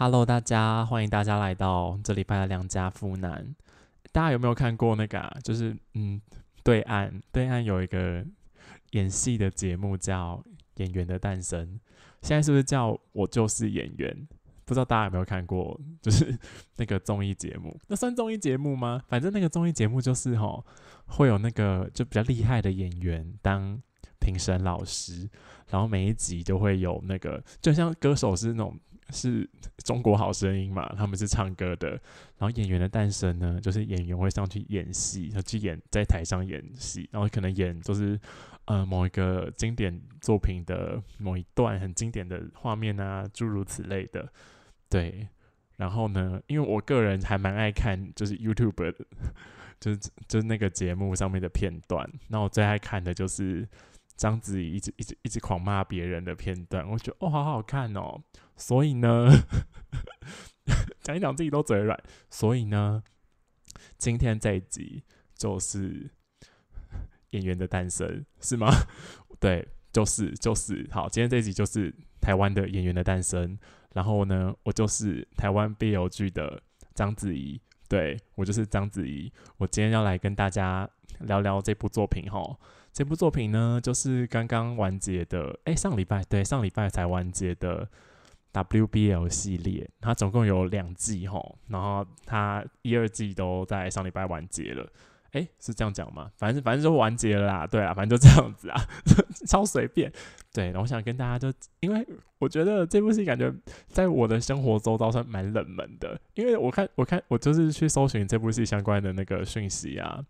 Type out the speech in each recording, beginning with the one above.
Hello，大家，欢迎大家来到这礼拜的良家妇男。大家有没有看过那个？啊？就是嗯，对岸对岸有一个演戏的节目叫《演员的诞生》，现在是不是叫我就是演员？不知道大家有没有看过？就是 那个综艺节目，那算综艺节目吗？反正那个综艺节目就是哈，会有那个就比较厉害的演员当评审老师，然后每一集都会有那个，就像歌手是那种。是中国好声音嘛？他们是唱歌的，然后演员的诞生呢，就是演员会上去演戏，他去演在台上演戏，然后可能演就是呃某一个经典作品的某一段很经典的画面啊，诸如此类的。对，然后呢，因为我个人还蛮爱看就是 YouTube 的，就是就是那个节目上面的片段，那我最爱看的就是章子怡一直一直一直狂骂别人的片段，我觉得哦好好看哦。所以呢，讲一讲自己都嘴软。所以呢，今天这一集就是演员的诞生，是吗？对，就是就是好。今天这一集就是台湾的演员的诞生。然后呢，我就是台湾 BL 剧的章子怡。对我就是章子怡。我今天要来跟大家聊聊这部作品哈。这部作品呢，就是刚刚完结的。哎，上礼拜对，上礼拜才完结的。WBL 系列，它总共有两季吼，然后它一二季都在上礼拜完结了。哎，是这样讲吗？反正反正就完结了啦。对啊，反正就这样子啊，超随便。对，我想跟大家就，因为我觉得这部戏感觉在我的生活周遭算蛮冷门的，因为我看我看我就是去搜寻这部戏相关的那个讯息啊，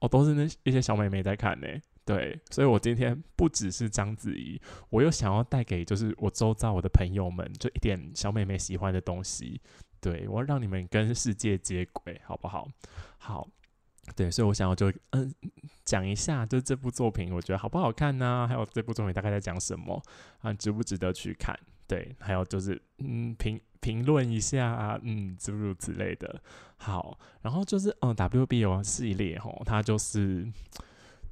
哦，都是那一些小妹妹在看呢。对，所以我今天不只是章子怡，我又想要带给就是我周遭我的朋友们，就一点小妹妹喜欢的东西。对我要让你们跟世界接轨，好不好？好，对，所以我想要就嗯讲一下，就这部作品我觉得好不好看呢？还有这部作品大概在讲什么啊？值不值得去看？对，还有就是嗯评评论一下啊，嗯诸如此类的。好，然后就是嗯 WBO 系列吼，它就是。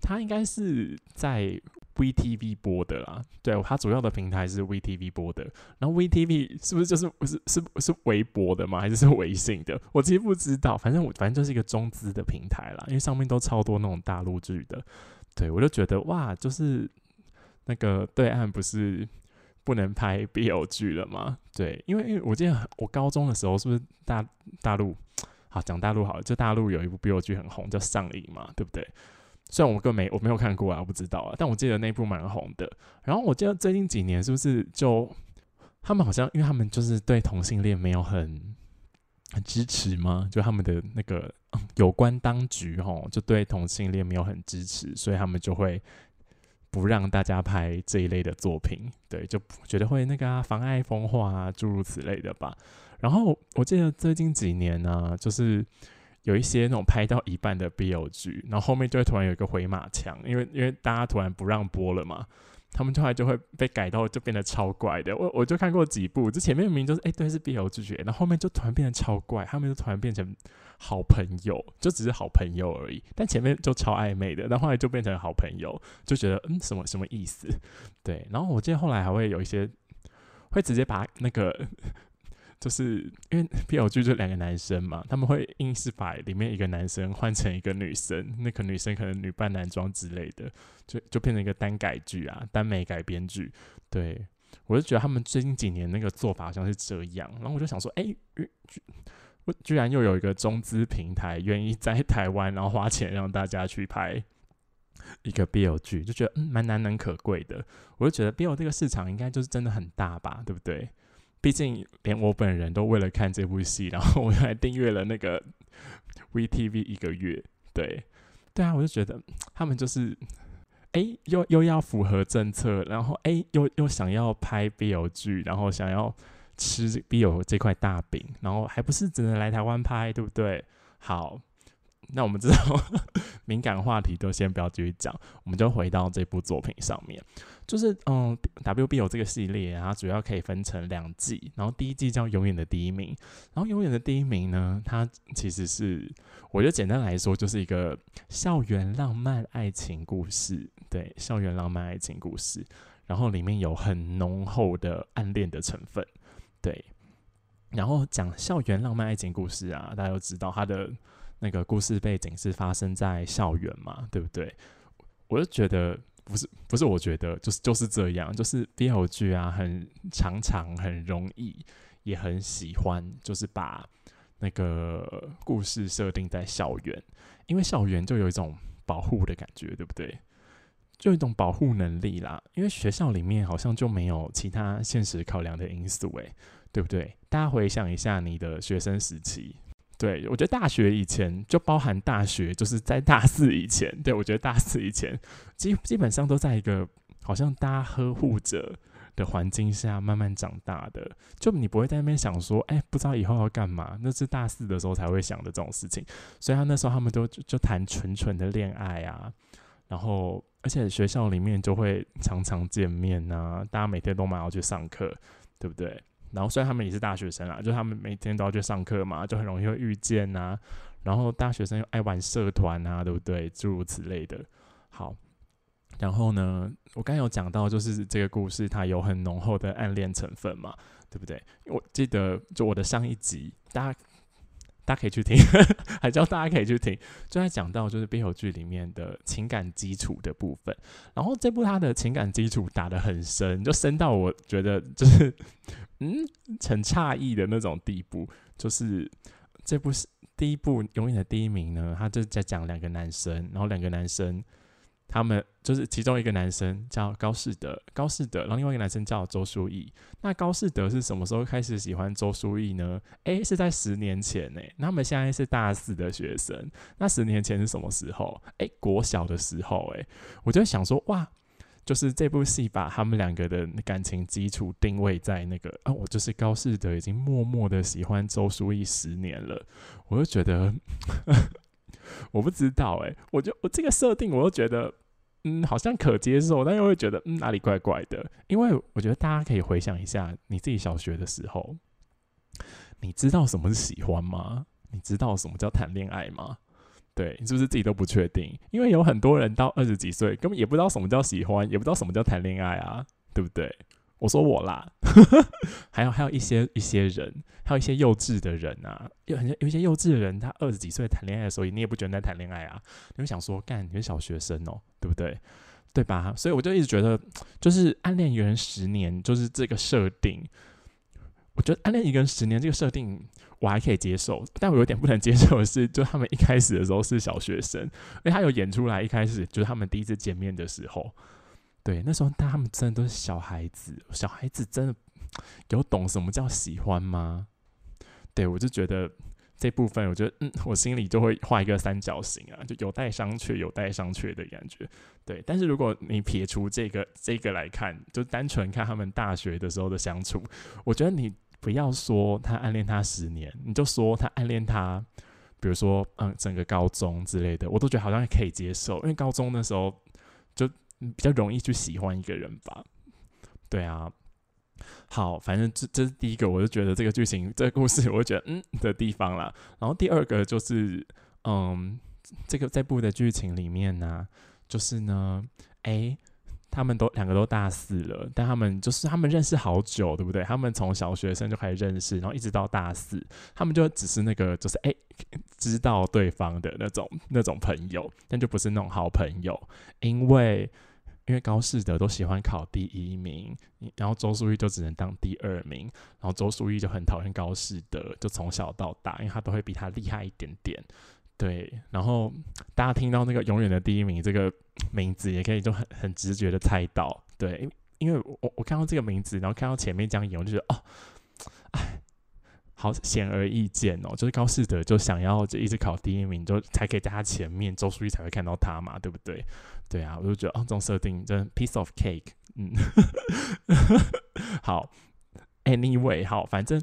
它应该是在 VTV 播的啦，对，它主要的平台是 VTV 播的。然后 VTV 是不是就是不是是是微博的吗？还是是微信的？我其实不知道，反正我反正就是一个中资的平台啦，因为上面都超多那种大陆剧的。对我就觉得哇，就是那个对岸不是不能拍 BL 剧了吗？对，因为因为我记得我高中的时候是不是大大陆好讲大陆好了，就大陆有一部 BL 剧很红，叫《上瘾》嘛，对不对？虽然我更没我没有看过啊，我不知道啊，但我记得那部蛮红的。然后我记得最近几年是不是就他们好像，因为他们就是对同性恋没有很很支持吗？就他们的那个有关当局吼，就对同性恋没有很支持，所以他们就会不让大家拍这一类的作品。对，就觉得会那个妨碍风化啊，诸如此类的吧。然后我记得最近几年呢，就是。有一些那种拍到一半的 BL 剧，然后后面就会突然有一个回马枪，因为因为大家突然不让播了嘛，他们突然就会被改到就变得超怪的。我我就看过几部，这前面明明就是哎对是 BL 剧，然后后面就突然变得超怪，他们就突然变成好朋友，就只是好朋友而已，但前面就超暧昧的，但后来就变成好朋友，就觉得嗯什么什么意思？对，然后我记得后来还会有一些会直接把那个。就是因为 BL 剧就两个男生嘛，他们会硬是把里面一个男生换成一个女生，那个女生可能女扮男装之类的，就就变成一个单改剧啊，单美改编剧。对我就觉得他们最近几年那个做法好像是这样，然后我就想说，哎，我居然又有一个中资平台愿意在台湾，然后花钱让大家去拍一个 B L 剧，就觉得嗯蛮难能可贵的。我就觉得 B L 这个市场应该就是真的很大吧，对不对？毕竟连我本人都为了看这部戏，然后我还订阅了那个 VTV 一个月。对，对啊，我就觉得他们就是，哎，又又要符合政策，然后哎，又又想要拍 BL 剧，然后想要吃 BL 这块大饼，然后还不是只能来台湾拍，对不对？好。那我们知道 敏感话题都先不要继续讲，我们就回到这部作品上面。就是嗯，W B 有这个系列，它主要可以分成两季，然后第一季叫《永远的第一名》，然后《永远的第一名》呢，它其实是我觉得简单来说就是一个校园浪漫爱情故事，对，校园浪漫爱情故事，然后里面有很浓厚的暗恋的成分，对。然后讲校园浪漫爱情故事啊，大家都知道它的那个故事背景是发生在校园嘛，对不对？我就觉得不是不是，我觉得就是就是这样，就是 BL 剧啊，很常常很容易，也很喜欢，就是把那个故事设定在校园，因为校园就有一种保护的感觉，对不对？就一种保护能力啦，因为学校里面好像就没有其他现实考量的因素，诶，对不对？大家回想一下你的学生时期，对我觉得大学以前就包含大学，就是在大四以前，对我觉得大四以前基基本上都在一个好像大家呵护着的环境下慢慢长大的，就你不会在那边想说，哎，不知道以后要干嘛，那是大四的时候才会想的这种事情，所以他那时候他们都就谈纯纯的恋爱啊，然后。而且学校里面就会常常见面呐，大家每天都蛮要去上课，对不对？然后虽然他们也是大学生啊，就他们每天都要去上课嘛，就很容易会遇见呐。然后大学生又爱玩社团啊，对不对？诸如此类的。好，然后呢，我刚有讲到，就是这个故事它有很浓厚的暗恋成分嘛，对不对？我记得就我的上一集，大家。大家可以去听，还叫大家可以去听，就在讲到就是冰河剧里面的情感基础的部分。然后这部他的情感基础打得很深，就深到我觉得就是 嗯很诧异的那种地步。就是这部是第一部永远的第一名呢，他就在讲两个男生，然后两个男生。他们就是其中一个男生叫高士德，高士德，然后另外一个男生叫周书义。那高士德是什么时候开始喜欢周书义呢？诶，是在十年前呢。他们现在是大四的学生，那十年前是什么时候？诶，国小的时候。诶，我就想说，哇，就是这部戏把他们两个的感情基础定位在那个啊，我就是高士德已经默默的喜欢周书义十年了，我就觉得。我不知道哎，我就我这个设定，我都觉得嗯，好像可接受，但又会觉得嗯哪里怪怪的。因为我觉得大家可以回想一下，你自己小学的时候，你知道什么是喜欢吗？你知道什么叫谈恋爱吗？对你是不是自己都不确定？因为有很多人到二十几岁，根本也不知道什么叫喜欢，也不知道什么叫谈恋爱啊，对不对？我说我啦，还有还有一些一些人，还有一些幼稚的人啊，有很有一些幼稚的人，他二十几岁谈恋爱的时候，你也不觉得在谈恋爱啊？你会想说，干你是小学生哦，对不对？对吧？所以我就一直觉得，就是暗恋一个人十年，就是这个设定，我觉得暗恋一个人十年这个设定我还可以接受，但我有点不能接受的是，就他们一开始的时候是小学生，因为他有演出来，一开始就是他们第一次见面的时候。对，那时候他们真的都是小孩子，小孩子真的有懂什么叫喜欢吗？对我就觉得这部分，我觉得嗯，我心里就会画一个三角形啊，就有待商榷，有待商榷的感觉。对，但是如果你撇除这个这个来看，就单纯看他们大学的时候的相处，我觉得你不要说他暗恋他十年，你就说他暗恋他，比如说嗯，整个高中之类的，我都觉得好像可以接受，因为高中的时候就。比较容易去喜欢一个人吧，对啊。好，反正这这是第一个，我就觉得这个剧情、这个故事，我觉得嗯的地方啦。然后第二个就是，嗯，这个这部的剧情里面呢，就是呢，哎。他们都两个都大四了，但他们就是他们认识好久，对不对？他们从小学生就开始认识，然后一直到大四，他们就只是那个就是哎，知道对方的那种那种朋友，但就不是那种好朋友。因为因为高士德都喜欢考第一名，然后周淑玉就只能当第二名，然后周淑玉就很讨厌高士德，就从小到大，因为他都会比他厉害一点点。对，然后大家听到那个永远的第一名这个名字，也可以就很很直觉的猜到，对，因为我我看到这个名字，然后看到前面这样演，我就觉得哦，哎，好显而易见哦，就是高士德就想要就一直考第一名，就才可以在他前面，周淑玉才会看到他嘛，对不对？对啊，我就觉得哦，这种设定真 piece of cake，嗯，好，anyway，好，反正。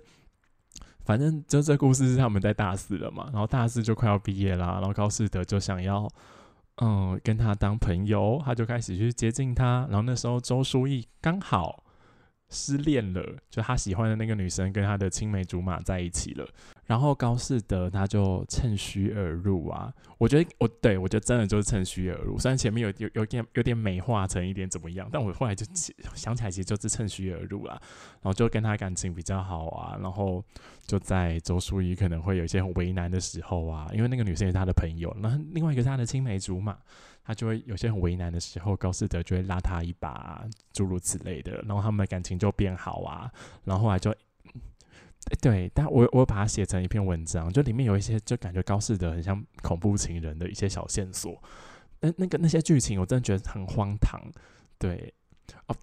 反正就这故事是他们在大四了嘛，然后大四就快要毕业啦，然后高士德就想要，嗯，跟他当朋友，他就开始去接近他，然后那时候周书义刚好失恋了，就他喜欢的那个女生跟他的青梅竹马在一起了。然后高士德他就趁虚而入啊，我觉得我对我觉得真的就是趁虚而入。虽然前面有有有点有点美化成一点怎么样，但我后来就想起来，其实就是趁虚而入啦。然后就跟他感情比较好啊，然后就在周淑怡可能会有一些为难的时候啊，因为那个女生也是他的朋友，那另外一个是他的青梅竹马，他就会有些很为难的时候，高士德就会拉他一把，诸如此类的，然后他们的感情就变好啊，然后后来就。对，但我我把它写成一篇文章，就里面有一些就感觉高士德很像恐怖情人的一些小线索，那那个那些剧情我真的觉得很荒唐。对，哦，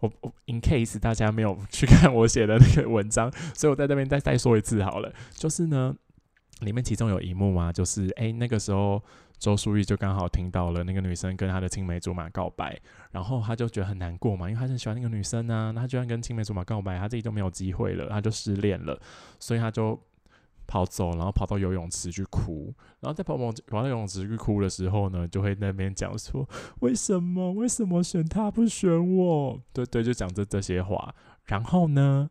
我我 in case 大家没有去看我写的那个文章，所以我在这边再再说一次好了，就是呢，里面其中有一幕啊，就是哎那个时候。周淑玉就刚好听到了那个女生跟她的青梅竹马告白，然后他就觉得很难过嘛，因为他很喜欢那个女生啊，那他居然跟青梅竹马告白，他自己都没有机会了，他就失恋了，所以他就跑走，然后跑到游泳池去哭，然后在跑跑跑到游泳池去哭的时候呢，就会那边讲说为什么为什么选他不选我？对对，就讲这这些话，然后呢？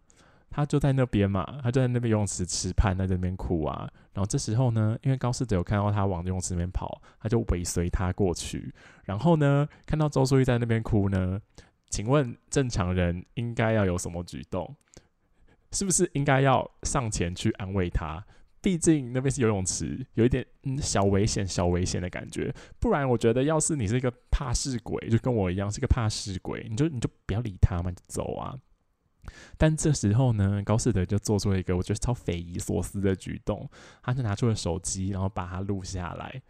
他就在那边嘛，他就在那边游泳池池畔，在那边哭啊。然后这时候呢，因为高士德有看到他往游泳池那边跑，他就尾随他过去。然后呢，看到周淑玉在那边哭呢，请问正常人应该要有什么举动？是不是应该要上前去安慰他？毕竟那边是游泳池，有一点嗯小危险、小危险的感觉。不然，我觉得要是你是一个怕事鬼，就跟我一样是个怕事鬼，你就你就不要理他嘛，就走啊。但这时候呢，高士德就做出了一个我觉得超匪夷所思的举动，他就拿出了手机，然后把它录下来，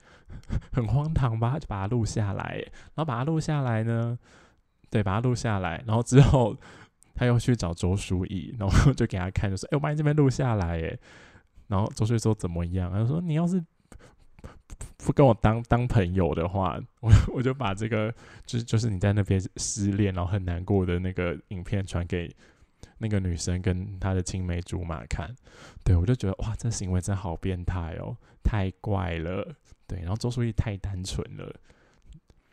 很荒唐吧？就把它录下来，然后把它录下来呢，对，把它录下来，然后之后他又去找周书义，然后 就给他看，就说：“哎，我把你这边录下来。”哎，然后周书义说：“怎么样？”他说：“你要是不跟我当当朋友的话，我我就把这个就是就是你在那边失恋然后很难过的那个影片传给。”那个女生跟她的青梅竹马看，对我就觉得哇，这行为真好变态哦，太怪了。对，然后周淑怡太单纯了。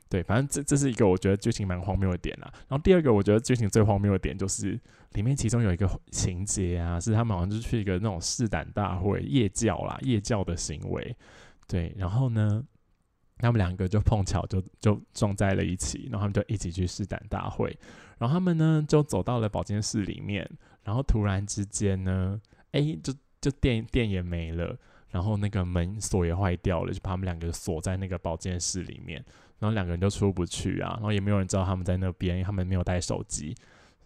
对，反正这这是一个我觉得剧情蛮荒谬的点啦。然后第二个我觉得剧情最荒谬的点就是里面其中有一个情节啊，是他们好像就去一个那种试胆大会，夜教啦，夜教的行为。对，然后呢？他们两个就碰巧就就撞在了一起，然后他们就一起去试胆大会，然后他们呢就走到了保健室里面，然后突然之间呢，哎，就就电电也没了，然后那个门锁也坏掉了，就把他们两个锁在那个保健室里面，然后两个人就出不去啊，然后也没有人知道他们在那边，他们没有带手机，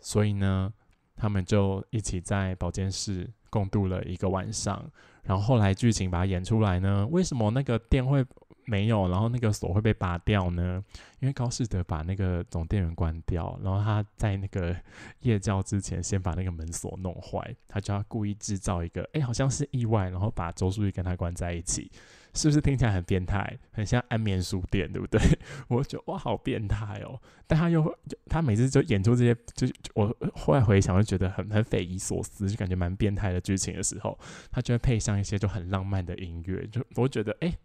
所以呢，他们就一起在保健室共度了一个晚上，然后后来剧情把它演出来呢，为什么那个电会？没有，然后那个锁会被拔掉呢，因为高士德把那个总电源关掉，然后他在那个夜教之前先把那个门锁弄坏，他就要故意制造一个，哎，好像是意外，然后把周淑玉跟他关在一起，是不是听起来很变态，很像安眠书店，对不对？我觉得哇，好变态哦！但他又他每次就演出这些，就我后来回想，就觉得很很匪夷所思，就感觉蛮变态的剧情的时候，他就会配上一些就很浪漫的音乐，就我觉得哎。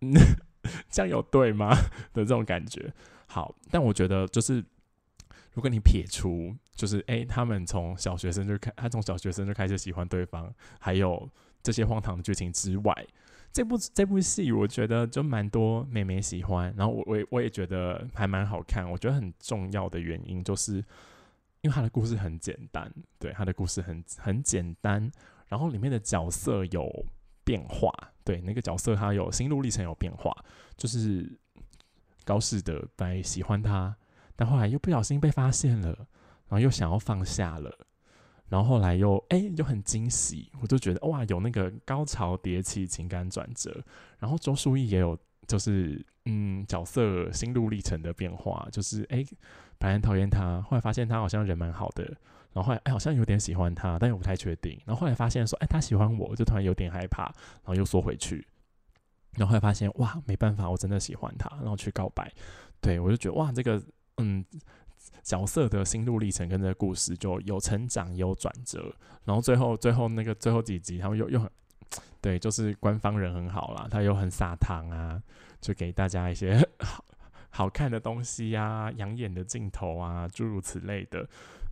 这样有对吗 的这种感觉？好，但我觉得就是，如果你撇除，就是哎，他们从小学生就开，他从小学生就开始喜欢对方，还有这些荒唐的剧情之外，这部这部戏我觉得就蛮多妹妹喜欢，然后我我也我也觉得还蛮好看。我觉得很重要的原因就是，因为他的故事很简单，对，他的故事很很简单，然后里面的角色有。变化，对那个角色他有心路历程有变化，就是高士德本来喜欢他，但后来又不小心被发现了，然后又想要放下了，然后后来又哎又很惊喜，我就觉得哇有那个高潮迭起情感转折，然后周淑怡也有就是嗯角色心路历程的变化，就是哎本来讨厌他，后来发现他好像人蛮好的。然后后来，哎，好像有点喜欢他，但又不太确定。然后后来发现说，哎，他喜欢我，就突然有点害怕，然后又缩回去。然后后来发现，哇，没办法，我真的喜欢他，然后去告白。对我就觉得，哇，这个嗯，角色的心路历程跟这个故事就有成长，有转折。然后最后最后那个最后几集，他们又又很对，就是官方人很好啦，他又很撒糖啊，就给大家一些 好好看的东西呀，养眼的镜头啊，诸如此类的。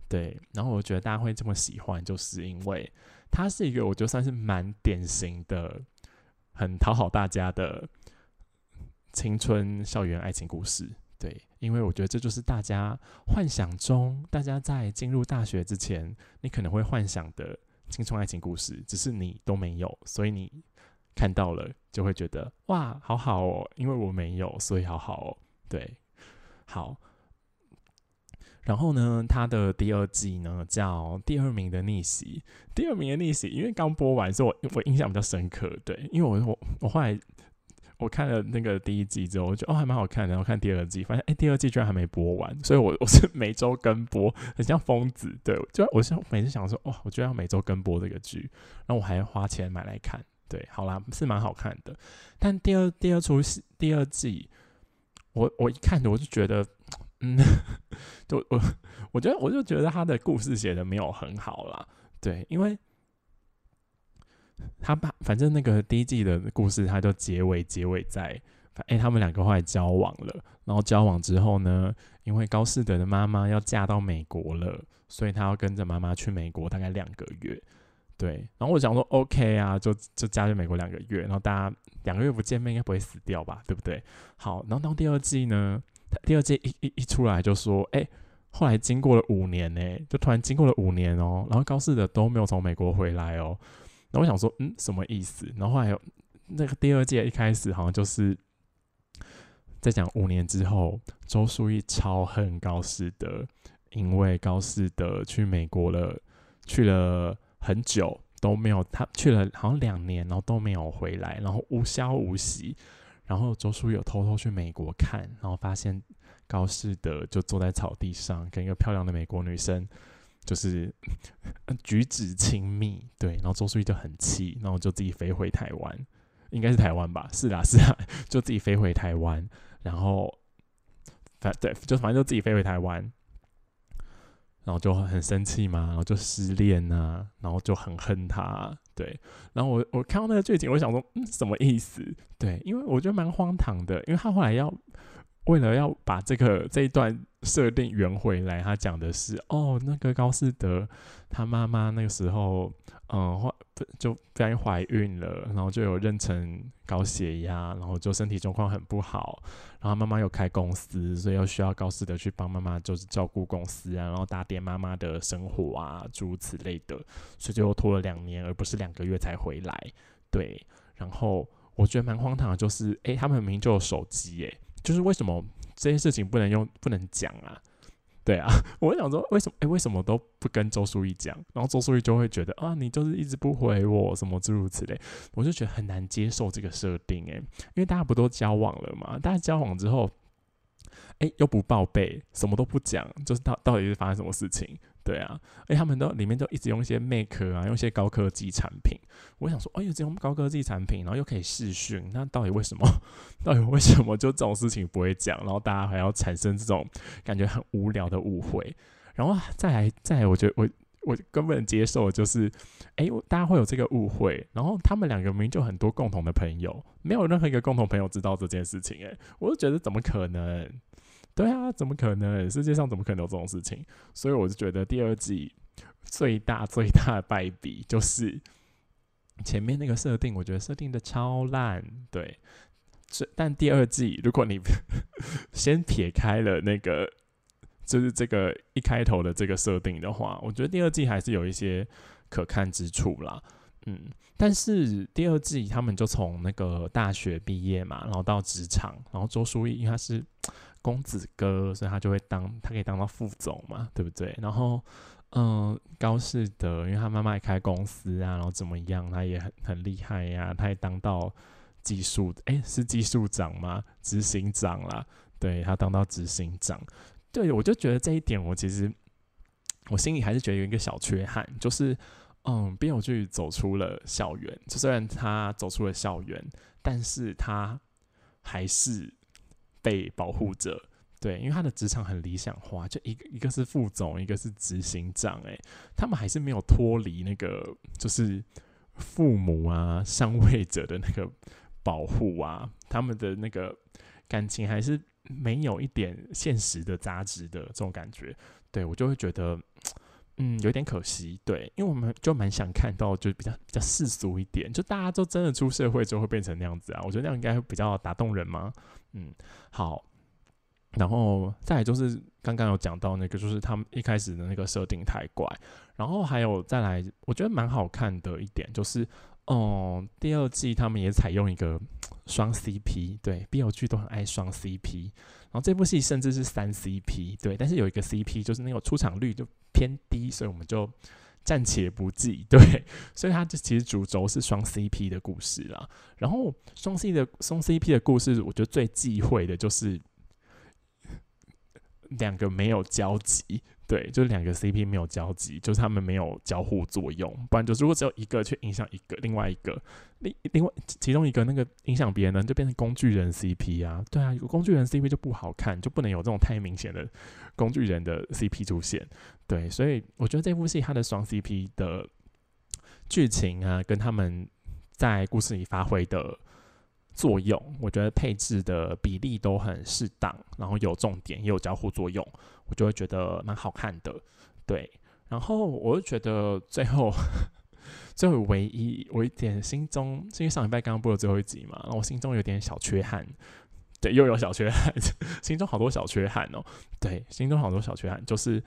对，然后我觉得大家会这么喜欢，就是因为它是一个我觉得算是蛮典型的、很讨好大家的青春校园爱情故事。对，因为我觉得这就是大家幻想中，大家在进入大学之前，你可能会幻想的青春爱情故事，只是你都没有，所以你看到了就会觉得哇，好好哦，因为我没有，所以好好哦。对，好。然后呢，他的第二季呢叫第二名的逆袭，第二名的逆袭，因为刚播完，所以我我印象比较深刻。对，因为我我我后来我看了那个第一季之后，我觉得哦还蛮好看的。然后看第二季，发现哎第二季居然还没播完，所以我我是每周跟播，很像疯子。对，就我是每次想说哇，我居然要每周跟播这个剧，然后我还花钱买来看。对，好啦，是蛮好看的。但第二第二出第二季，我我一看我就觉得。嗯，就我 我觉得我就觉得他的故事写的没有很好啦，对，因为他把反正那个第一季的故事，他就结尾结尾在，哎，他们两个后来交往了，然后交往之后呢，因为高士德的妈妈要嫁到美国了，所以他要跟着妈妈去美国大概两个月，对，然后我想说 OK 啊，就就嫁去美国两个月，然后大家两个月不见面，应该不会死掉吧，对不对？好，然后到第二季呢？第二季一一一出来就说，哎，后来经过了五年呢，就突然经过了五年哦，然后高四的都没有从美国回来哦，然后我想说，嗯，什么意思？然后后来有那个第二届一开始好像就是在讲五年之后，周淑怡超恨高四的，因为高四的去美国了，去了很久都没有，他去了好像两年，然后都没有回来，然后无消无息。然后周书有偷偷去美国看，然后发现高士德就坐在草地上，跟一个漂亮的美国女生，就是 举止亲密。对，然后周书就很气，然后就自己飞回台湾，应该是台湾吧？是啦，是啦，就自己飞回台湾，然后反对，就反正就自己飞回台湾。然后就很生气嘛，然后就失恋呐，然后就很恨他，对。然后我我看到那个剧情，我想说，嗯，什么意思？对，因为我觉得蛮荒唐的，因为他后来要为了要把这个这一段设定圆回来，他讲的是，哦，那个高士德他妈妈那个时候，嗯。就不小心怀孕了，然后就有妊娠高血压，然后就身体状况很不好，然后妈妈又开公司，所以又需要高斯德去帮妈妈，就是照顾公司啊，然后打点妈妈的生活啊，诸如此类的，所以就拖了两年，而不是两个月才回来。对，然后我觉得蛮荒唐的，就是诶，他们明明就有手机，诶，就是为什么这些事情不能用，不能讲啊？对啊，我想说，为什么？哎，为什么都不跟周淑怡讲？然后周淑怡就会觉得啊，你就是一直不回我，什么诸如此类，我就觉得很难接受这个设定。哎，因为大家不都交往了嘛？大家交往之后。哎，又不报备，什么都不讲，就是到到底是发生什么事情？对啊，哎，他们都里面都一直用一些 Make 啊，用一些高科技产品。我想说，哎呦，这种高科技产品，然后又可以视讯，那到底为什么？到底为什么就这种事情不会讲？然后大家还要产生这种感觉很无聊的误会？然后再来，再来，我觉得我我根本接受就是，哎，大家会有这个误会。然后他们两个明明就很多共同的朋友，没有任何一个共同朋友知道这件事情。哎，我就觉得怎么可能？对啊，怎么可能？世界上怎么可能有这种事情？所以我就觉得第二季最大最大的败笔就是前面那个设定，我觉得设定的超烂。对，这但第二季如果你 先撇开了那个，就是这个一开头的这个设定的话，我觉得第二季还是有一些可看之处啦。嗯，但是第二季他们就从那个大学毕业嘛，然后到职场，然后周书义因为他是。公子哥，所以他就会当，他可以当到副总嘛，对不对？然后，嗯，高士德，因为他妈妈也开公司啊，然后怎么样，他也很很厉害呀，他也当到技术，哎，是技术长吗？执行长啦，对他当到执行长，对我就觉得这一点，我其实我心里还是觉得有一个小缺憾，就是，嗯，边有剧走出了校园，就虽然他走出了校园，但是他还是。被保护着，对，因为他的职场很理想化，就一个一个是副总，一个是执行长，诶，他们还是没有脱离那个就是父母啊、上位者的那个保护啊，他们的那个感情还是没有一点现实的杂质的这种感觉，对我就会觉得，嗯，有点可惜。对，因为我们就蛮想看到，就比较比较世俗一点，就大家都真的出社会之后会变成那样子啊。我觉得那样应该会比较打动人嘛。嗯，好。然后再来就是刚刚有讲到那个，就是他们一开始的那个设定太怪。然后还有再来，我觉得蛮好看的一点就是，哦，第二季他们也采用一个双 CP，对，BL 剧都很爱双 CP。然后这部戏甚至是三 CP，对，但是有一个 CP 就是那个出场率就偏低，所以我们就暂且不计，对。所以它这其实主轴是双 CP 的故事啦。然后双 C 的双 CP 的故事，我觉得最忌讳的就是。两个没有交集，对，就是两个 CP 没有交集，就是他们没有交互作用，不然就是如果只有一个去影响一个，另外一个另另外其中一个那个影响别人，就变成工具人 CP 啊，对啊，有工具人 CP 就不好看，就不能有这种太明显的工具人的 CP 出现，对，所以我觉得这部戏它的双 CP 的剧情啊，跟他们在故事里发挥的。作用，我觉得配置的比例都很适当，然后有重点也有交互作用，我就会觉得蛮好看的。对，然后我就觉得最后 最后唯一我一点心中，因为上礼拜刚刚播了最后一集嘛，然后我心中有点小缺憾。对，又有小缺憾，心中好多小缺憾哦。对，心中好多小缺憾，就是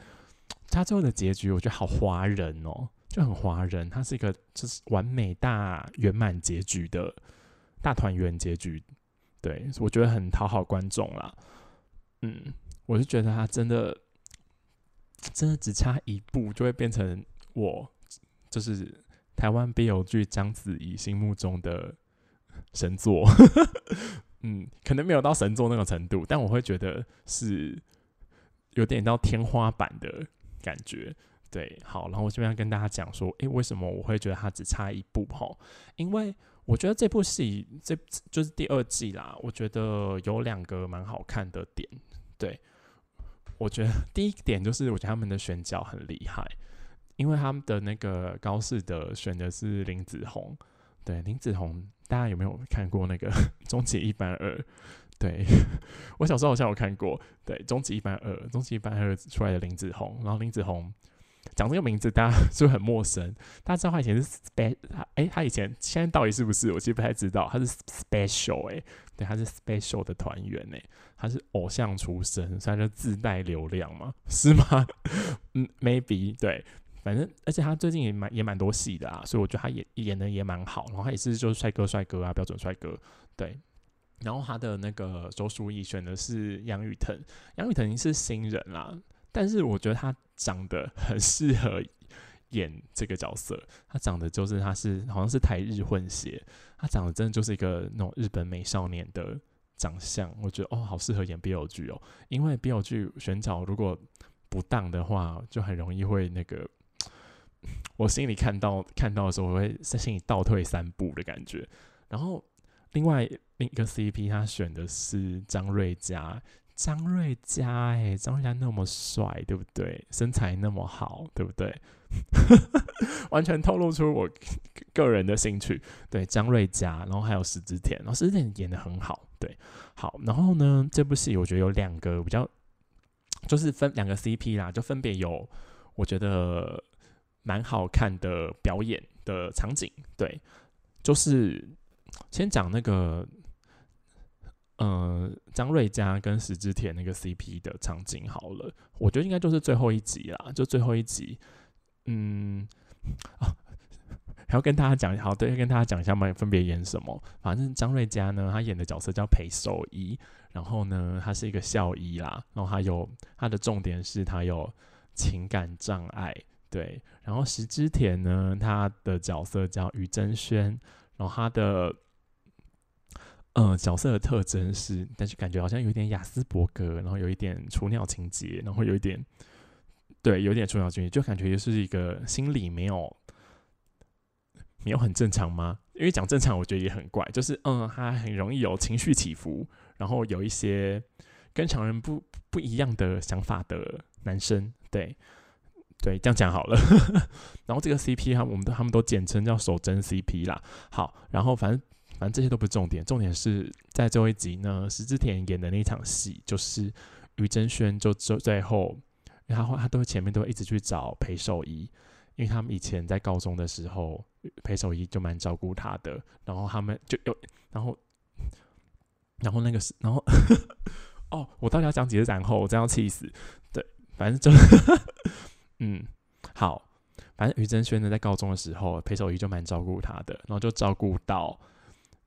他最后的结局，我觉得好华人哦，就很华人，它是一个就是完美大圆满结局的。大团圆结局，对我觉得很讨好观众啦。嗯，我是觉得他真的真的只差一步就会变成我就是台湾 BL 剧章子怡心目中的神作。嗯，可能没有到神作那个程度，但我会觉得是有点到天花板的感觉。对，好，然后我这边要跟大家讲说，诶，为什么我会觉得他只差一步？哈，因为。我觉得这部戏这就是第二季啦。我觉得有两个蛮好看的点，对我觉得第一点就是我觉得他们的选角很厉害，因为他们的那个高士德选的是林子宏，对林子宏，大家有没有看过那个《终极一班二》？对 我小时候好像有看过，对《终极一班二》，《终极一班二》出来的林子宏，然后林子宏。讲这个名字，大家是不是很陌生？大家知道他以前是 special，哎，他以前现在到底是不是？我其实不太知道。他是 special，哎，对，他是 special 的团员，哎，他是偶像出身，所以就自带流量嘛，是吗？嗯，maybe，对，反正而且他最近也蛮也蛮多戏的啊，所以我觉得他演演的也蛮好。然后他也是就是帅哥帅哥啊，标准帅哥，对。然后他的那个周淑怡选的是杨雨腾，杨雨腾是新人啦。但是我觉得他长得很 适合演这个角色，他长得就是他是好像是台日混血，他长得真的就是一个那种日本美少年的长相，我觉得哦好适合演 BL 剧哦，因为 BL 剧选角如果不当的话，就很容易会那个，我心里看到看到的时候，我会在心里倒退三步的感觉。然后另外另一个 CP 他选的是张瑞佳。张瑞佳，哎，张瑞佳那么帅，对不对？身材那么好，对不对？完全透露出我个人的兴趣。对，张瑞佳，然后还有石之田，然后石之田演的很好，对，好。然后呢，这部戏我觉得有两个比较，就是分两个 CP 啦，就分别有我觉得蛮好看的表演的场景。对，就是先讲那个。嗯，张瑞佳跟石之田那个 CP 的场景好了，我觉得应该就是最后一集啦，就最后一集。嗯，啊，还要跟大家讲，好，对，跟大家讲一下嘛，分别演什么。反正张瑞佳呢，他演的角色叫裴守一，然后呢，他是一个校医啦，然后他有他的重点是他有情感障碍，对。然后石之田呢，他的角色叫于真轩，然后他的。嗯，角色的特征是，但是感觉好像有点雅斯伯格，然后有一点雏鸟情节，然后有一点，对，有点雏鸟情节，就感觉就是一个心理没有没有很正常吗？因为讲正常，我觉得也很怪，就是嗯，他很容易有情绪起伏，然后有一些跟常人不不一样的想法的男生，对对，这样讲好了。然后这个 CP 哈，我们都他们都简称叫守贞 CP 啦。好，然后反正。反正这些都不是重点，重点是在最后一集呢，石之田演的那场戏，就是于真轩就最最后然后他都前面都会一直去找裴守仪，因为他们以前在高中的时候，裴守仪就蛮照顾他的，然后他们就有，然后，然后那个是，然后，哦，我到底要讲几次然后，我真要气死，对，反正就，嗯，好。反正于真轩呢，在高中的时候，裴守仪就蛮照顾他的，然后就照顾到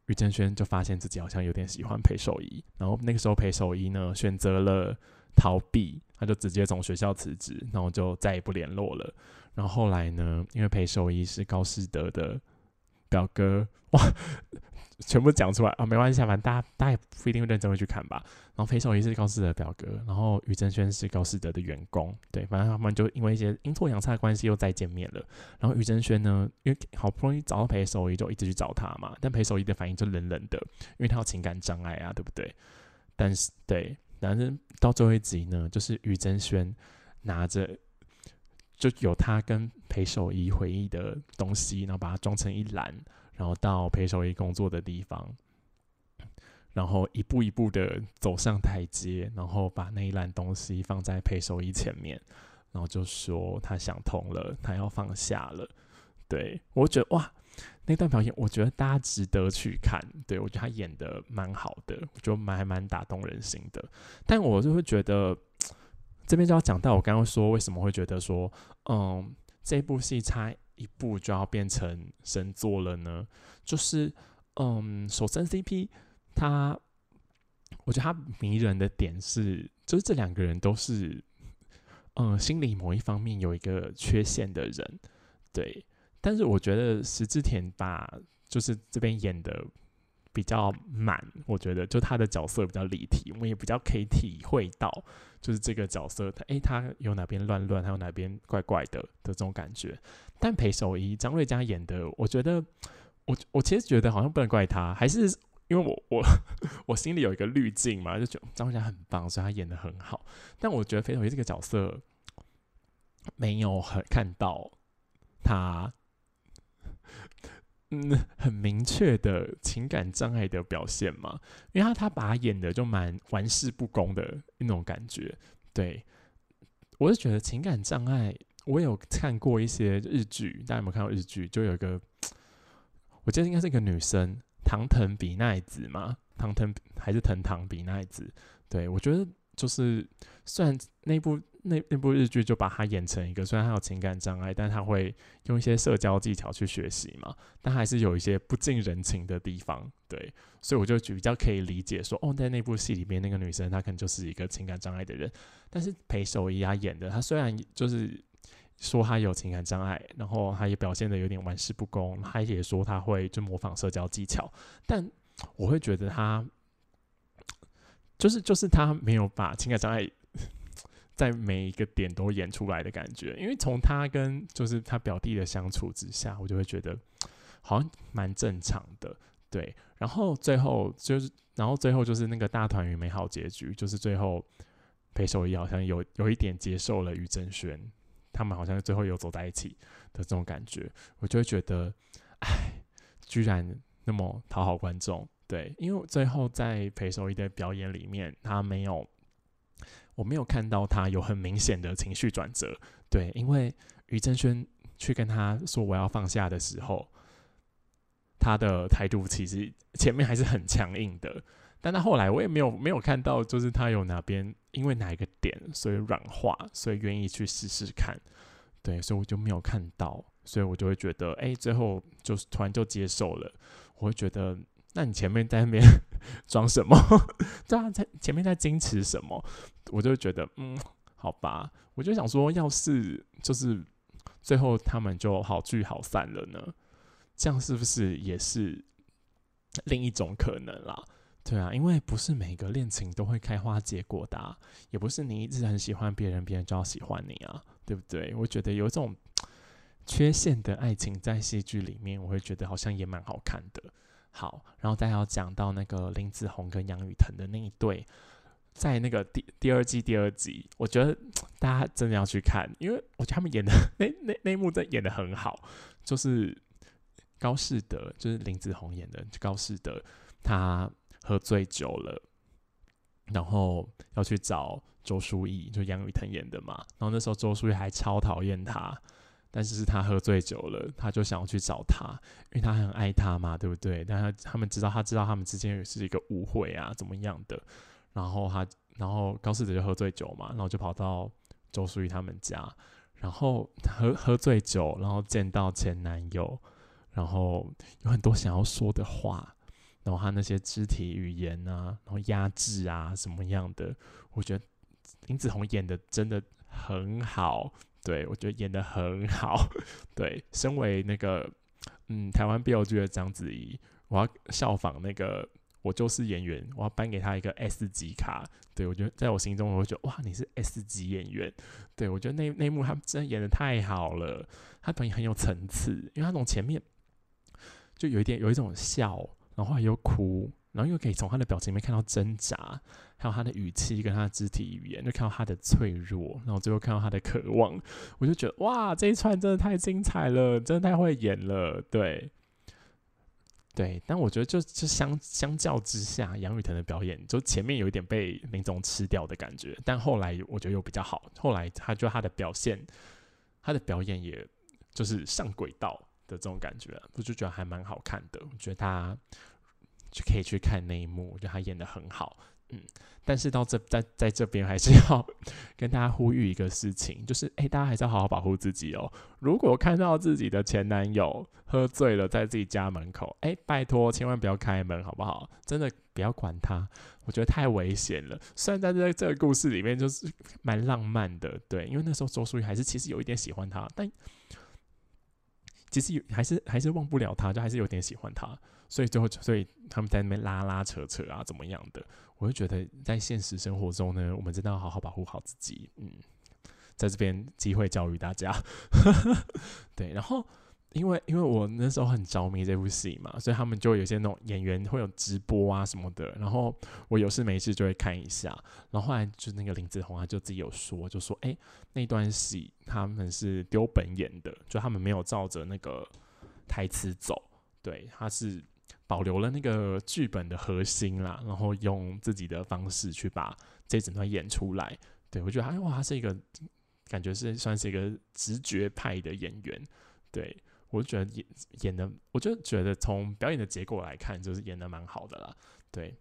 于正轩就发现自己好像有点喜欢裴守一，然后那个时候裴守一呢选择了逃避，他就直接从学校辞职，然后就再也不联络了。然后后来呢，因为裴守一是高士德的表哥，哇！全部讲出来啊，没关系，反正大家大家也不一定会认真会去看吧。然后裴守仪是高士德表哥，然后于正轩是高士德的员工，对，反正他们就因为一些阴错阳差的关系又再见面了。然后于正轩呢，因为好不容易找到裴守仪，就一直去找他嘛。但裴守仪的反应就冷冷的，因为他有情感障碍啊，对不对？但是对，反正到最后一集呢，就是于正轩拿着就有他跟裴守仪回忆的东西，然后把它装成一篮。然后到陪守仪工作的地方，然后一步一步的走上台阶，然后把那一篮东西放在陪守仪前面，然后就说他想通了，他要放下了。对我觉得哇，那段表演我觉得大家值得去看。对我觉得他演的蛮好的，我觉得蛮还蛮打动人心的。但我就会觉得这边就要讲到我刚刚说为什么会觉得说，嗯，这部戏差。一步就要变成神作了呢？就是，嗯，首生 CP，他，我觉得他迷人的点是，就是这两个人都是，嗯，心里某一方面有一个缺陷的人，对。但是我觉得石之田把就是这边演的比较满，我觉得就他的角色比较立体，我们也比较可以体会到，就是这个角色他，诶，他有哪边乱乱，还有哪边怪怪的的这种感觉。但裴守一张瑞佳演的，我觉得我我其实觉得好像不能怪他，还是因为我我 我心里有一个滤镜嘛，就觉得张瑞佳很棒，所以他演的很好。但我觉得裴守一这个角色没有很看到他嗯很明确的情感障碍的表现嘛，因为他他把他演的就蛮玩世不恭的那种感觉。对我是觉得情感障碍。我有看过一些日剧，大家有没有看过日剧？就有一个，我记得应该是一个女生，唐藤比奈子嘛，唐藤还是藤堂比奈子？对我觉得就是虽然那部那那部日剧就把她演成一个，虽然她有情感障碍，但她会用一些社交技巧去学习嘛，但还是有一些不近人情的地方。对，所以我就比较可以理解说，哦，在那部戏里面那个女生她可能就是一个情感障碍的人，但是裴守一啊演的，她虽然就是。说他有情感障碍，然后他也表现的有点玩世不恭，他也说他会就模仿社交技巧，但我会觉得他就是就是他没有把情感障碍在每一个点都演出来的感觉，因为从他跟就是他表弟的相处之下，我就会觉得好像蛮正常的，对，然后最后就是然后最后就是那个大团圆美好结局，就是最后裴守一好像有有一点接受了于正轩。他们好像最后有走在一起的这种感觉，我就会觉得，哎，居然那么讨好观众。对，因为最后在裴守一的表演里面，他没有，我没有看到他有很明显的情绪转折。对，因为于正轩去跟他说我要放下的时候，他的态度其实前面还是很强硬的。但他后来我也没有没有看到，就是他有哪边因为哪一个点所以软化，所以愿意去试试看，对，所以我就没有看到，所以我就会觉得，哎，最后就是突然就接受了，我会觉得，那你前面在那边 装什么？对啊，在前面在矜持什么？我就觉得，嗯，好吧，我就想说，要是就是最后他们就好聚好散了呢，这样是不是也是另一种可能啦？对啊，因为不是每个恋情都会开花结果的，也不是你一直很喜欢别人，别人就要喜欢你啊，对不对？我觉得有这种 缺陷的爱情在戏剧里面，我会觉得好像也蛮好看的。好，然后再要讲到那个林子宏跟杨雨腾的那一对，在那个第第二季第二集，我觉得大家真的要去看，因为我觉得他们演的那那那一幕真的演的很好，就是高士德，就是林子宏演的高士德，他。喝醉酒了，然后要去找周书毅，就杨雨腾演的嘛。然后那时候周书毅还超讨厌他，但是是他喝醉酒了，他就想要去找他，因为他很爱他嘛，对不对？但他他们知道，他知道他们之间也是一个误会啊，怎么样的？然后他，然后高世哲就喝醉酒嘛，然后就跑到周淑怡他们家，然后喝喝醉酒，然后见到前男友，然后有很多想要说的话，然后他那些肢体语言啊，然后压制啊什么样的，我觉得林子宏演的真的很好，对我觉得演的很好，对，身为那个嗯台湾 BL 剧的章子怡，我要效仿那个。我就是演员，我要颁给他一个 S 级卡。对我觉得，在我心中，我会觉得哇，你是 S 级演员。对我觉得那那幕他真的演的太好了，他表演很有层次，因为他从前面就有一点有一种笑，然后又哭，然后又可以从他的表情里面看到挣扎，还有他的语气跟他的肢体语言，就看到他的脆弱，然后最后看到他的渴望，我就觉得哇，这一串真的太精彩了，真的太会演了，对。对，但我觉得就就相相较之下，杨雨腾的表演就前面有一点被林总吃掉的感觉，但后来我觉得又比较好。后来他就他的表现，他的表演也就是上轨道的这种感觉，我就觉得还蛮好看的。我觉得他就可以去看那一幕，我觉得他演的很好。嗯，但是到这在在这边还是要跟大家呼吁一个事情，就是哎，大家还是要好好保护自己哦。如果看到自己的前男友喝醉了在自己家门口，哎，拜托千万不要开门，好不好？真的不要管他，我觉得太危险了。虽然在这这个故事里面就是蛮浪漫的，对，因为那时候周淑怡还是其实有一点喜欢他，但其实还是还是忘不了他，就还是有点喜欢他。所以最后，所以他们在那边拉拉扯扯啊，怎么样的？我就觉得在现实生活中呢，我们真的要好好保护好自己。嗯，在这边机会教育大家。对，然后因为因为我那时候很着迷这部戏嘛，所以他们就有些那种演员会有直播啊什么的。然后我有事没事就会看一下。然后后来就那个林子宏啊，就自己有说，就说：“哎，那段戏他们是丢本演的，就他们没有照着那个台词走。对，他是。”保留了那个剧本的核心啦，然后用自己的方式去把这整段演出来。对我觉得，哎哇，他是一个感觉是算是一个直觉派的演员。对我就觉得演演的，我就觉得从表演的结果来看，就是演的蛮好的啦。对，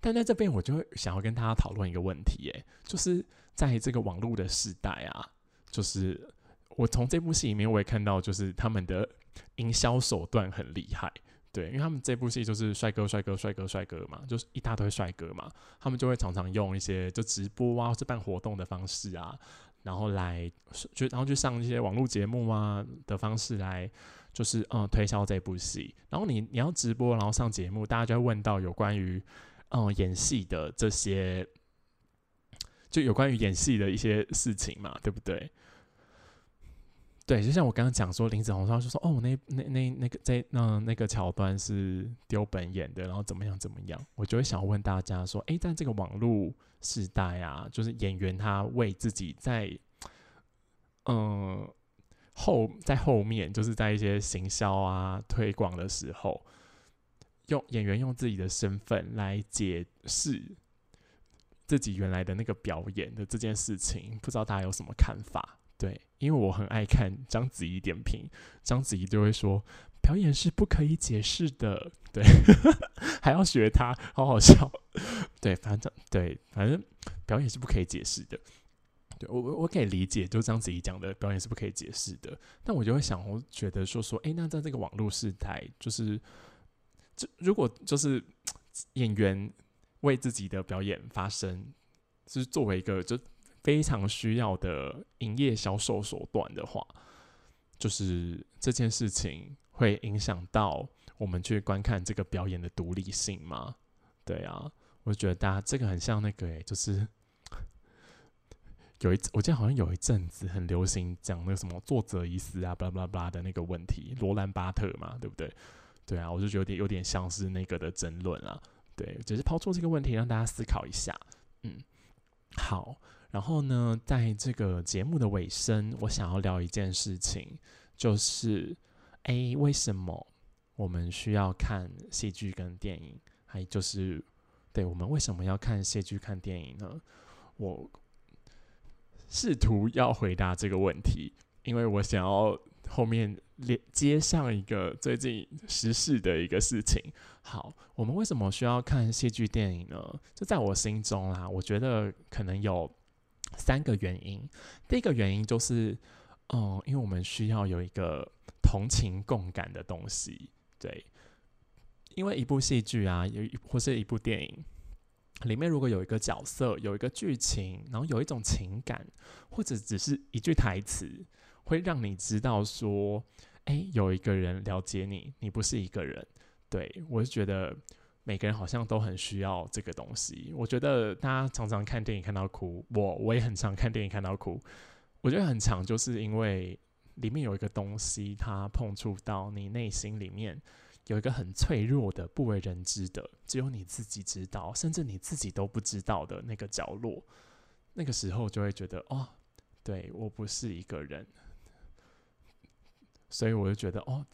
但在这边我就会想要跟大家讨论一个问题，哎，就是在这个网络的时代啊，就是我从这部戏里面我也看到，就是他们的营销手段很厉害。对，因为他们这部戏就是帅哥、帅哥、帅哥、帅哥嘛，就是一大堆帅哥嘛，他们就会常常用一些就直播啊，或是办活动的方式啊，然后来就然后去上一些网络节目啊的方式来，就是嗯推销这部戏。然后你你要直播，然后上节目，大家就会问到有关于嗯演戏的这些，就有关于演戏的一些事情嘛，对不对？对，就像我刚刚讲说，林子宏他就说，哦，那那那那个在那那个桥段是丢本演的，然后怎么样怎么样，我就会想问大家说，哎，在这个网络时代啊，就是演员他为自己在嗯后在后面，就是在一些行销啊推广的时候，用演员用自己的身份来解释自己原来的那个表演的这件事情，不知道大家有什么看法？对，因为我很爱看章子怡点评，章子怡就会说表演是不可以解释的，对，还要学他，好好笑。对，反正对，反正表演是不可以解释的。对我我可以理解，就章子怡讲的表演是不可以解释的，但我就会想，我觉得说说，哎，那在这个网络时代，就是这如果就是演员为自己的表演发声，是作为一个就。非常需要的营业销售手段的话，就是这件事情会影响到我们去观看这个表演的独立性吗？对啊，我觉得大家这个很像那个，就是有一我记得好像有一阵子很流行讲那个什么作者已死啊，巴拉巴拉巴拉的那个问题，罗兰巴特嘛，对不对？对啊，我就觉得有点有点像是那个的争论啊。对，只是抛出这个问题让大家思考一下。嗯，好。然后呢，在这个节目的尾声，我想要聊一件事情，就是，哎，为什么我们需要看戏剧跟电影？还就是对我们为什么要看戏剧、看电影呢？我试图要回答这个问题，因为我想要后面连接上一个最近时事的一个事情。好，我们为什么需要看戏剧、电影呢？就在我心中啦，我觉得可能有三个原因。第一个原因就是，嗯，因为我们需要有一个同情共感的东西，对。因为一部戏剧啊，有一或是一部电影，里面如果有一个角色，有一个剧情，然后有一种情感，或者只是一句台词，会让你知道说，哎，有一个人了解你，你不是一个人。对我是觉得每个人好像都很需要这个东西。我觉得大家常常看电影看到哭，我我也很常看电影看到哭。我觉得很常，就是因为里面有一个东西，它碰触到你内心里面。有一个很脆弱的、不为人知的，只有你自己知道，甚至你自己都不知道的那个角落，那个时候就会觉得，哦，对我不是一个人，所以我就觉得，哦，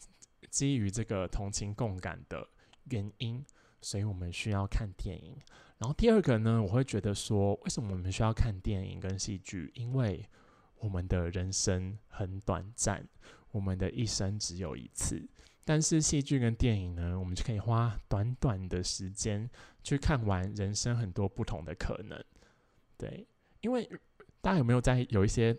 基于这个同情共感的原因，所以我们需要看电影。然后第二个呢，我会觉得说，为什么我们需要看电影跟戏剧？因为我们的人生很短暂，我们的一生只有一次。但是戏剧跟电影呢，我们就可以花短短的时间去看完人生很多不同的可能。对，因为大家有没有在有一些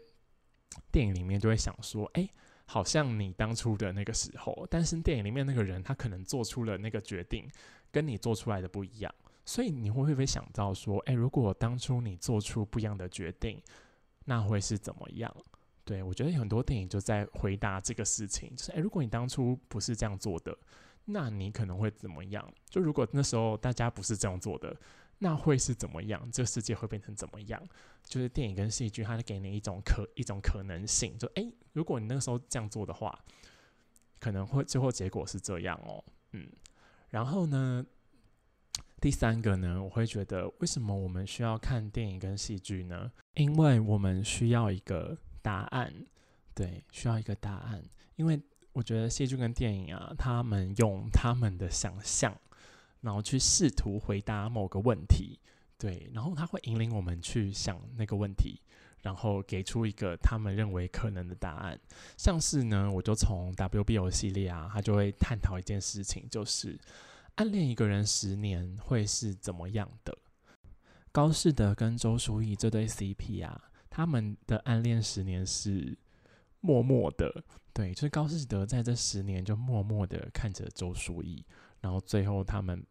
电影里面就会想说，哎，好像你当初的那个时候，但是电影里面那个人他可能做出了那个决定，跟你做出来的不一样，所以你会不会想到说，哎，如果当初你做出不一样的决定，那会是怎么样？对，我觉得很多电影就在回答这个事情，就是诶，如果你当初不是这样做的，那你可能会怎么样？就如果那时候大家不是这样做的，那会是怎么样？这个世界会变成怎么样？就是电影跟戏剧，它给你一种可一种可能性，就诶，如果你那个时候这样做的话，可能会最后结果是这样哦，嗯。然后呢，第三个呢，我会觉得为什么我们需要看电影跟戏剧呢？因为我们需要一个。答案，对，需要一个答案，因为我觉得戏剧跟电影啊，他们用他们的想象，然后去试图回答某个问题，对，然后他会引领我们去想那个问题，然后给出一个他们认为可能的答案。像是呢，我就从 WBO 系列啊，他就会探讨一件事情，就是暗恋一个人十年会是怎么样的。高士德跟周淑怡这对 CP 啊。他们的暗恋十年是默默的，对，就是高士德在这十年就默默的看着周淑怡，然后最后他们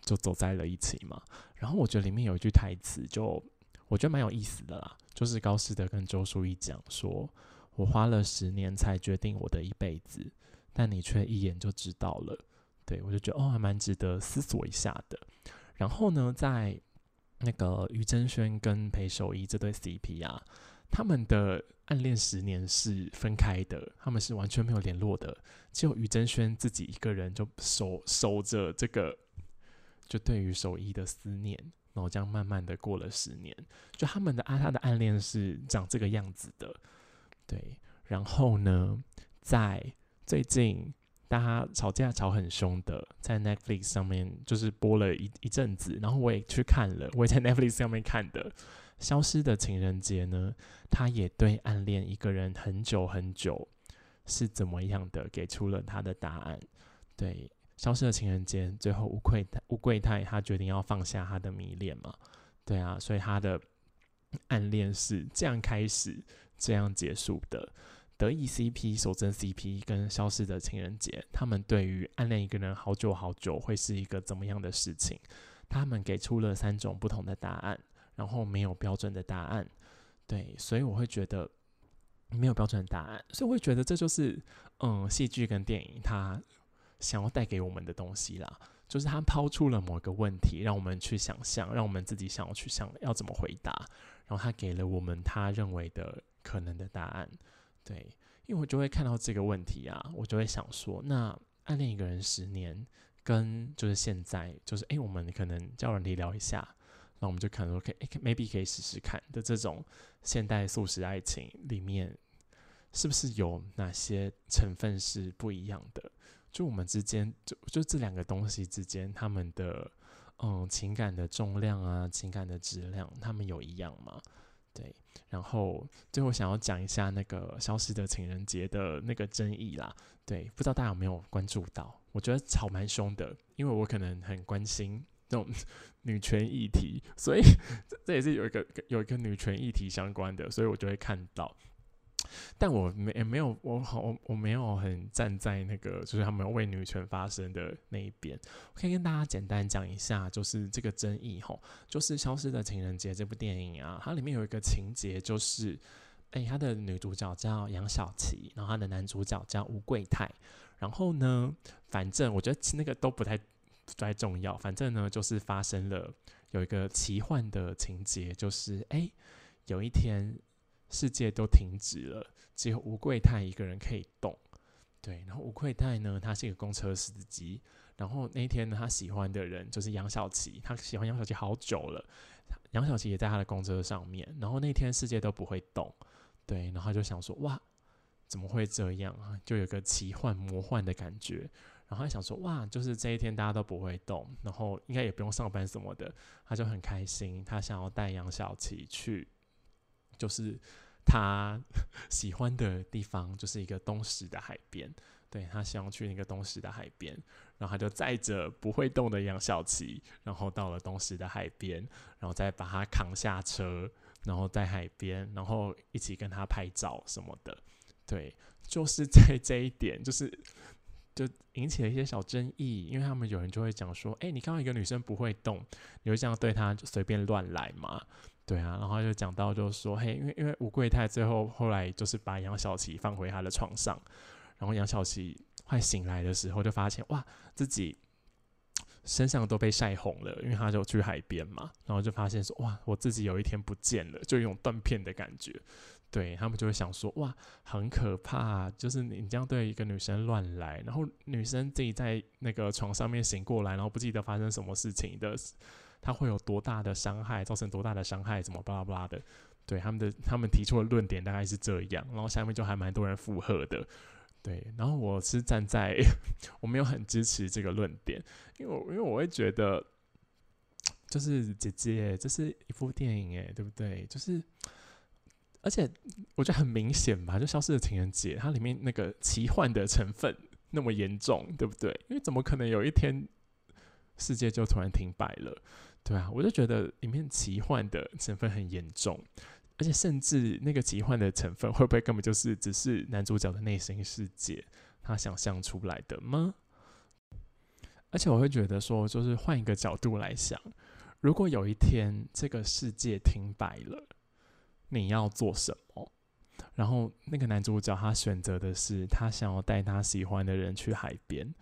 就走在了一起嘛。然后我觉得里面有一句台词，就我觉得蛮有意思的啦，就是高士德跟周淑怡讲说：“我花了十年才决定我的一辈子，但你却一眼就知道了。”对我就觉得哦，还蛮值得思索一下的。然后呢，在那个于真轩跟裴守一这对 CP 啊，他们的暗恋十年是分开的，他们是完全没有联络的，只有于真轩自己一个人就守守着这个，就对于守一的思念，然后这样慢慢的过了十年，就他们的啊他的暗恋是长这个样子的，对，然后呢，在最近。大家吵架吵很凶的，在 Netflix 上面就是播了一一阵子，然后我也去看了，我也在 Netflix 上面看的《消失的情人节》呢，他也对暗恋一个人很久很久是怎么样的给出了他的答案。对，《消失的情人节》最后吴贵吴贵太他决定要放下他的迷恋嘛？对啊，所以他的暗恋是这样开始，这样结束的。得意 CP、守贞 CP 跟消失的情人节，他们对于暗恋一个人好久好久会是一个怎么样的事情？他们给出了三种不同的答案，然后没有标准的答案。对，所以我会觉得没有标准答案，所以我会觉得这就是嗯，戏剧跟电影它想要带给我们的东西啦，就是它抛出了某个问题，让我们去想象，让我们自己想要去想要怎么回答，然后他给了我们他认为的可能的答案。对，因为我就会看到这个问题啊，我就会想说，那暗恋一个人十年，跟就是现在，就是哎，我们可能叫人理聊一下，那我们就可能说，可以，maybe 可以试试看的这种现代素食爱情里面，是不是有哪些成分是不一样的？就我们之间，就就这两个东西之间，他们的嗯情感的重量啊，情感的质量，他们有一样吗？对，然后最后想要讲一下那个消失的情人节的那个争议啦。对，不知道大家有没有关注到？我觉得吵蛮凶的，因为我可能很关心这种 女权议题，所以这也是有一个有一个女权议题相关的，所以我就会看到。但我没也没有我好我我没有很站在那个就是他们为女权发声的那一边。我可以跟大家简单讲一下，就是这个争议吼，就是《消失的情人节》这部电影啊，它里面有一个情节，就是哎，它的女主角叫杨小琪，然后它的男主角叫吴贵泰。然后呢，反正我觉得那个都不太不太重要，反正呢就是发生了有一个奇幻的情节，就是哎，有一天。世界都停止了，只有吴贵泰一个人可以动。对，然后吴贵泰呢，他是一个公车司机。然后那天呢，他喜欢的人就是杨小琪，他喜欢杨小琪好久了。杨小琪也在他的公车上面。然后那天世界都不会动，对，然后他就想说，哇，怎么会这样啊？就有个奇幻魔幻的感觉。然后他想说，哇，就是这一天大家都不会动，然后应该也不用上班什么的，他就很开心。他想要带杨小琪去。就是他喜欢的地方，就是一个东石的海边。对他希望去那个东石的海边，然后他就载着不会动的杨小琪，然后到了东石的海边，然后再把他扛下车，然后在海边，然后一起跟他拍照什么的。对，就是在这一点，就是就引起了一些小争议，因为他们有人就会讲说：“哎，你看到一个女生不会动，你会这样对她随便乱来嘛？”对啊，然后就讲到，就是说，嘿，因为因为吴贵泰最后后来就是把杨小琪放回他的床上，然后杨小琪快醒来的时候，就发现哇，自己身上都被晒红了，因为他就去海边嘛，然后就发现说，哇，我自己有一天不见了，就有种断片的感觉。对他们就会想说，哇，很可怕，就是你这样对一个女生乱来，然后女生自己在那个床上面醒过来，然后不记得发生什么事情的。他会有多大的伤害，造成多大的伤害，怎么巴拉巴拉的？对他们的他们提出的论点大概是这样，然后下面就还蛮多人附和的，对。然后我是站在 我没有很支持这个论点，因为我因为我会觉得，就是姐姐这是一部电影诶，对不对？就是而且我觉得很明显吧，就消失的情人节，它里面那个奇幻的成分那么严重，对不对？因为怎么可能有一天世界就突然停摆了？对啊，我就觉得里面奇幻的成分很严重，而且甚至那个奇幻的成分会不会根本就是只是男主角的内心世界，他想象出来的吗？而且我会觉得说，就是换一个角度来想，如果有一天这个世界停摆了，你要做什么？然后那个男主角他选择的是，他想要带他喜欢的人去海边。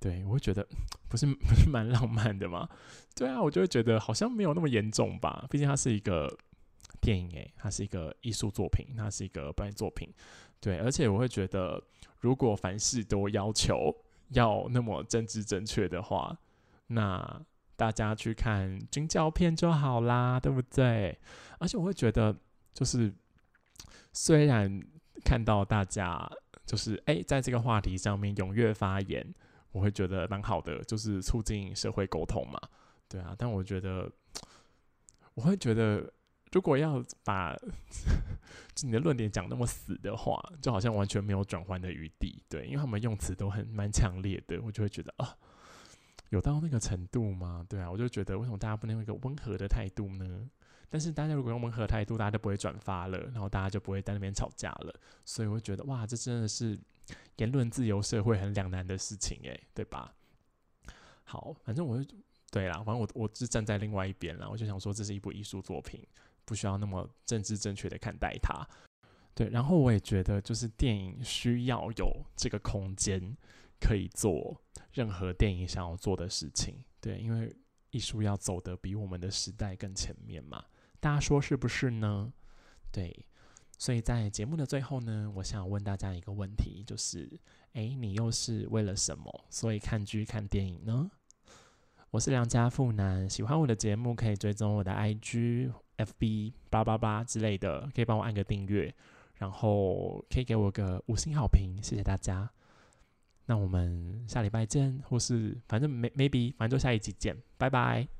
对，我会觉得不是不是蛮浪漫的吗？对啊，我就会觉得好像没有那么严重吧。毕竟它是一个电影，诶，它是一个艺术作品，它是一个表演作品。对，而且我会觉得，如果凡事都要求要那么政治正确的话，那大家去看军教片就好啦，对不对？而且我会觉得，就是虽然看到大家就是诶，在这个话题上面踊跃发言。我会觉得蛮好的，就是促进社会沟通嘛，对啊。但我觉得，我会觉得，如果要把你的论点讲那么死的话，就好像完全没有转换的余地，对，因为他们用词都很蛮强烈的，我就会觉得啊，有到那个程度吗？对啊，我就觉得为什么大家不能用一个温和的态度呢？但是大家如果用温和态度，大家就不会转发了，然后大家就不会在那边吵架了，所以我觉得哇，这真的是。言论自由社会很两难的事情，诶，对吧？好，反正我就对啦，反正我我是站在另外一边啦，我就想说，这是一部艺术作品，不需要那么政治正确的看待它。对，然后我也觉得，就是电影需要有这个空间，可以做任何电影想要做的事情。对，因为艺术要走得比我们的时代更前面嘛，大家说是不是呢？对。所以在节目的最后呢，我想问大家一个问题，就是，哎，你又是为了什么所以看剧看电影呢？我是良家富男，喜欢我的节目可以追踪我的 IG、FB 八八八之类的，可以帮我按个订阅，然后可以给我个五星好评，谢谢大家。那我们下礼拜见，或是反正 maybe 反正就下一集见，拜拜。